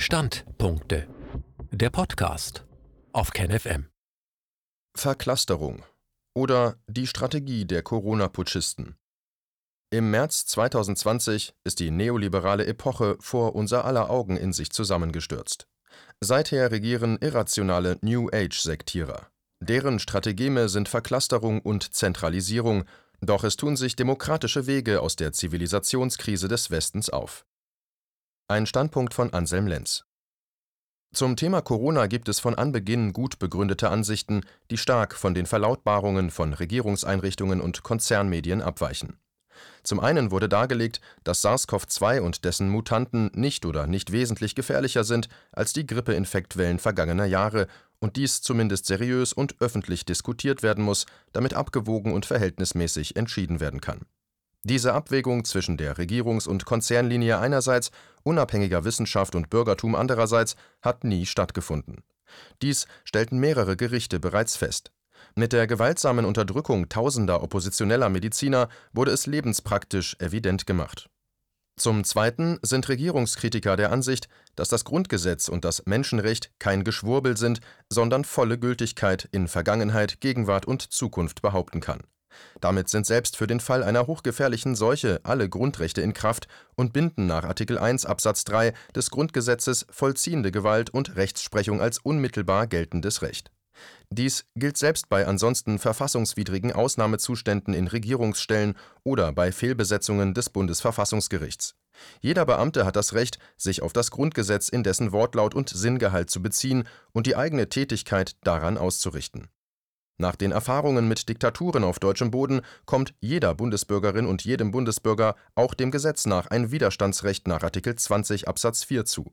Standpunkte. Der Podcast auf KenFM. Verclusterung oder die Strategie der Corona-Putschisten. Im März 2020 ist die neoliberale Epoche vor unser aller Augen in sich zusammengestürzt. Seither regieren irrationale New Age-Sektierer. Deren Strategeme sind Verclusterung und Zentralisierung, doch es tun sich demokratische Wege aus der Zivilisationskrise des Westens auf. Ein Standpunkt von Anselm Lenz. Zum Thema Corona gibt es von Anbeginn gut begründete Ansichten, die stark von den Verlautbarungen von Regierungseinrichtungen und Konzernmedien abweichen. Zum einen wurde dargelegt, dass SARS-CoV-2 und dessen Mutanten nicht oder nicht wesentlich gefährlicher sind als die Grippeinfektwellen vergangener Jahre und dies zumindest seriös und öffentlich diskutiert werden muss, damit abgewogen und verhältnismäßig entschieden werden kann. Diese Abwägung zwischen der Regierungs- und Konzernlinie einerseits, unabhängiger Wissenschaft und Bürgertum andererseits hat nie stattgefunden. Dies stellten mehrere Gerichte bereits fest. Mit der gewaltsamen Unterdrückung tausender oppositioneller Mediziner wurde es lebenspraktisch evident gemacht. Zum Zweiten sind Regierungskritiker der Ansicht, dass das Grundgesetz und das Menschenrecht kein Geschwurbel sind, sondern volle Gültigkeit in Vergangenheit, Gegenwart und Zukunft behaupten kann. Damit sind selbst für den Fall einer hochgefährlichen Seuche alle Grundrechte in Kraft und binden nach Artikel 1 Absatz 3 des Grundgesetzes vollziehende Gewalt und Rechtsprechung als unmittelbar geltendes Recht. Dies gilt selbst bei ansonsten verfassungswidrigen Ausnahmezuständen in Regierungsstellen oder bei Fehlbesetzungen des Bundesverfassungsgerichts. Jeder Beamte hat das Recht, sich auf das Grundgesetz in dessen Wortlaut und Sinngehalt zu beziehen und die eigene Tätigkeit daran auszurichten. Nach den Erfahrungen mit Diktaturen auf deutschem Boden kommt jeder Bundesbürgerin und jedem Bundesbürger auch dem Gesetz nach ein Widerstandsrecht nach Artikel 20 Absatz 4 zu.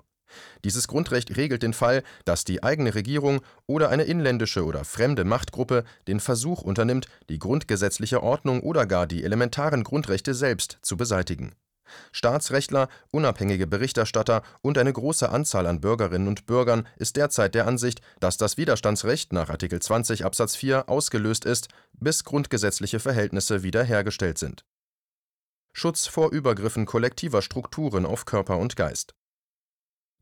Dieses Grundrecht regelt den Fall, dass die eigene Regierung oder eine inländische oder fremde Machtgruppe den Versuch unternimmt, die grundgesetzliche Ordnung oder gar die elementaren Grundrechte selbst zu beseitigen. Staatsrechtler, unabhängige Berichterstatter und eine große Anzahl an Bürgerinnen und Bürgern ist derzeit der Ansicht, dass das Widerstandsrecht nach Artikel 20 Absatz 4 ausgelöst ist, bis grundgesetzliche Verhältnisse wiederhergestellt sind. Schutz vor Übergriffen kollektiver Strukturen auf Körper und Geist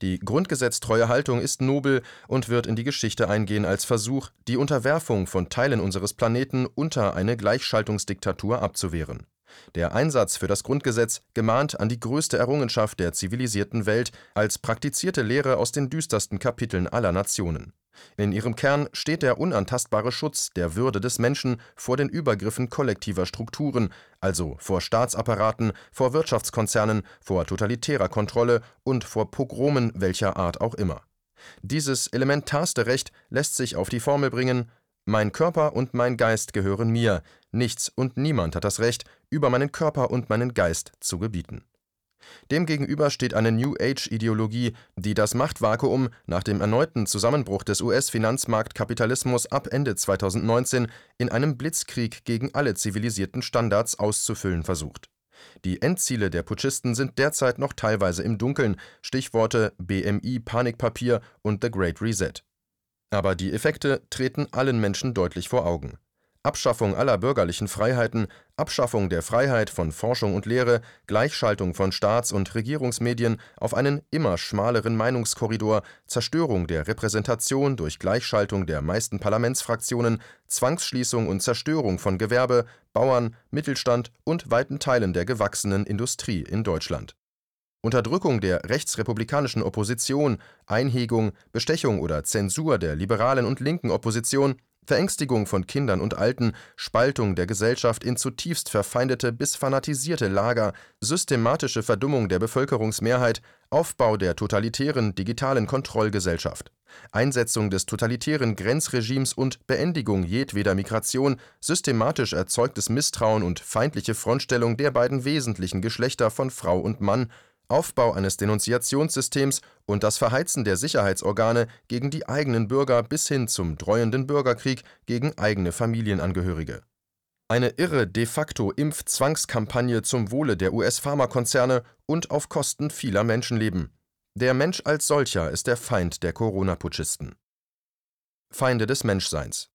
die grundgesetztreue Haltung ist nobel und wird in die Geschichte eingehen als Versuch, die Unterwerfung von Teilen unseres Planeten unter eine Gleichschaltungsdiktatur abzuwehren. Der Einsatz für das Grundgesetz gemahnt an die größte Errungenschaft der zivilisierten Welt als praktizierte Lehre aus den düstersten Kapiteln aller Nationen in ihrem Kern steht der unantastbare Schutz der Würde des Menschen vor den Übergriffen kollektiver Strukturen, also vor Staatsapparaten, vor Wirtschaftskonzernen, vor totalitärer Kontrolle und vor Pogromen welcher Art auch immer. Dieses elementarste Recht lässt sich auf die Formel bringen Mein Körper und mein Geist gehören mir, nichts und niemand hat das Recht, über meinen Körper und meinen Geist zu gebieten Demgegenüber steht eine New-Age-Ideologie, die das Machtvakuum nach dem erneuten Zusammenbruch des US-Finanzmarktkapitalismus ab Ende 2019 in einem Blitzkrieg gegen alle zivilisierten Standards auszufüllen versucht. Die Endziele der Putschisten sind derzeit noch teilweise im Dunkeln (Stichworte BMI Panikpapier und The Great Reset). Aber die Effekte treten allen Menschen deutlich vor Augen Abschaffung aller bürgerlichen Freiheiten, Abschaffung der Freiheit von Forschung und Lehre, Gleichschaltung von Staats und Regierungsmedien auf einen immer schmaleren Meinungskorridor, Zerstörung der Repräsentation durch Gleichschaltung der meisten Parlamentsfraktionen, Zwangsschließung und Zerstörung von Gewerbe, Bauern, Mittelstand und weiten Teilen der gewachsenen Industrie in Deutschland. Unterdrückung der rechtsrepublikanischen Opposition, Einhegung, Bestechung oder Zensur der liberalen und linken Opposition Verängstigung von Kindern und Alten, Spaltung der Gesellschaft in zutiefst verfeindete bis fanatisierte Lager, systematische Verdummung der Bevölkerungsmehrheit, Aufbau der totalitären digitalen Kontrollgesellschaft, Einsetzung des totalitären Grenzregimes und Beendigung jedweder Migration, systematisch erzeugtes Misstrauen und feindliche Frontstellung der beiden wesentlichen Geschlechter von Frau und Mann Aufbau eines Denunziationssystems und das Verheizen der Sicherheitsorgane gegen die eigenen Bürger bis hin zum dreuenden Bürgerkrieg gegen eigene Familienangehörige. Eine irre De-facto-Impfzwangskampagne zum Wohle der US-Pharmakonzerne und auf Kosten vieler Menschenleben. Der Mensch als solcher ist der Feind der Corona-Putschisten. Feinde des Menschseins.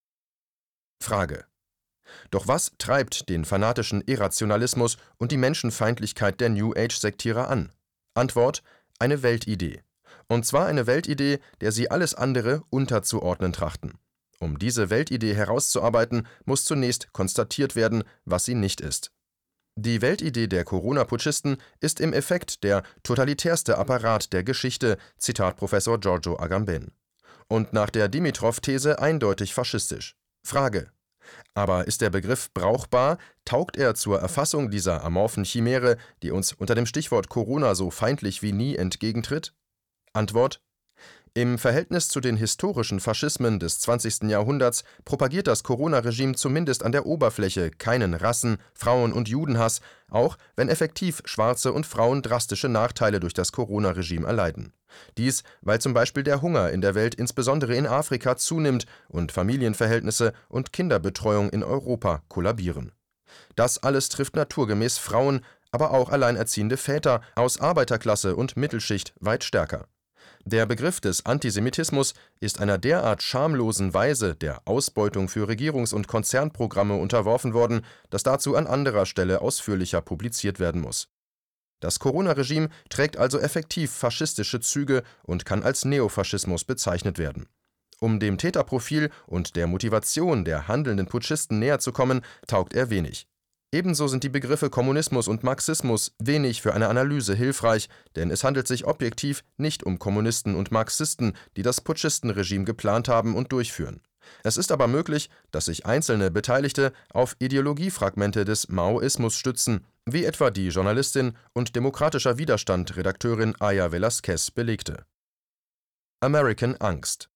Frage. Doch was treibt den fanatischen Irrationalismus und die Menschenfeindlichkeit der New Age-Sektierer an? Antwort: Eine Weltidee. Und zwar eine Weltidee, der sie alles andere unterzuordnen trachten. Um diese Weltidee herauszuarbeiten, muss zunächst konstatiert werden, was sie nicht ist. Die Weltidee der Corona-Putschisten ist im Effekt der totalitärste Apparat der Geschichte, Zitat Professor Giorgio Agamben. Und nach der Dimitrov-These eindeutig faschistisch. Frage: Aber ist der Begriff brauchbar? Taugt er zur Erfassung dieser amorphen Chimäre, die uns unter dem Stichwort Corona so feindlich wie nie entgegentritt? Antwort: Im Verhältnis zu den historischen Faschismen des 20. Jahrhunderts propagiert das Corona-Regime zumindest an der Oberfläche keinen Rassen-, Frauen- und Judenhass, auch wenn effektiv Schwarze und Frauen drastische Nachteile durch das Corona-Regime erleiden. Dies, weil zum Beispiel der Hunger in der Welt insbesondere in Afrika zunimmt und Familienverhältnisse und Kinderbetreuung in Europa kollabieren. Das alles trifft naturgemäß Frauen, aber auch alleinerziehende Väter aus Arbeiterklasse und Mittelschicht weit stärker. Der Begriff des Antisemitismus ist einer derart schamlosen Weise der Ausbeutung für Regierungs und Konzernprogramme unterworfen worden, dass dazu an anderer Stelle ausführlicher publiziert werden muss. Das Corona-Regime trägt also effektiv faschistische Züge und kann als Neofaschismus bezeichnet werden. Um dem Täterprofil und der Motivation der handelnden Putschisten näher zu kommen, taugt er wenig Ebenso sind die Begriffe Kommunismus und Marxismus wenig für eine Analyse hilfreich, denn es handelt sich objektiv nicht um Kommunisten und Marxisten, die das Putschistenregime geplant haben und durchführen. Es ist aber möglich, dass sich einzelne Beteiligte auf Ideologiefragmente des Maoismus stützen, wie etwa die Journalistin und demokratischer Widerstand Redakteurin Aya Velasquez belegte. American Angst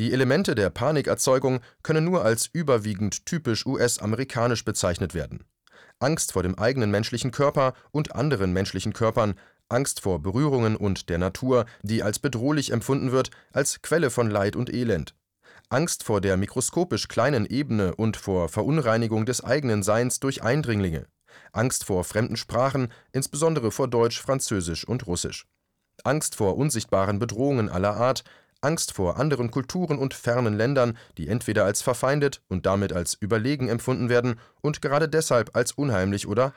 die Elemente der Panikerzeugung können nur als überwiegend typisch US-amerikanisch bezeichnet werden. Angst vor dem eigenen menschlichen Körper und anderen menschlichen Körpern, Angst vor Berührungen und der Natur, die als bedrohlich empfunden wird, als Quelle von Leid und Elend. Angst vor der mikroskopisch kleinen Ebene und vor Verunreinigung des eigenen Seins durch Eindringlinge. Angst vor fremden Sprachen, insbesondere vor Deutsch, Französisch und Russisch. Angst vor unsichtbaren Bedrohungen aller Art, Angst vor anderen Kulturen und fernen Ländern, die entweder als verfeindet und damit als überlegen empfunden werden und gerade deshalb als unheimlich oder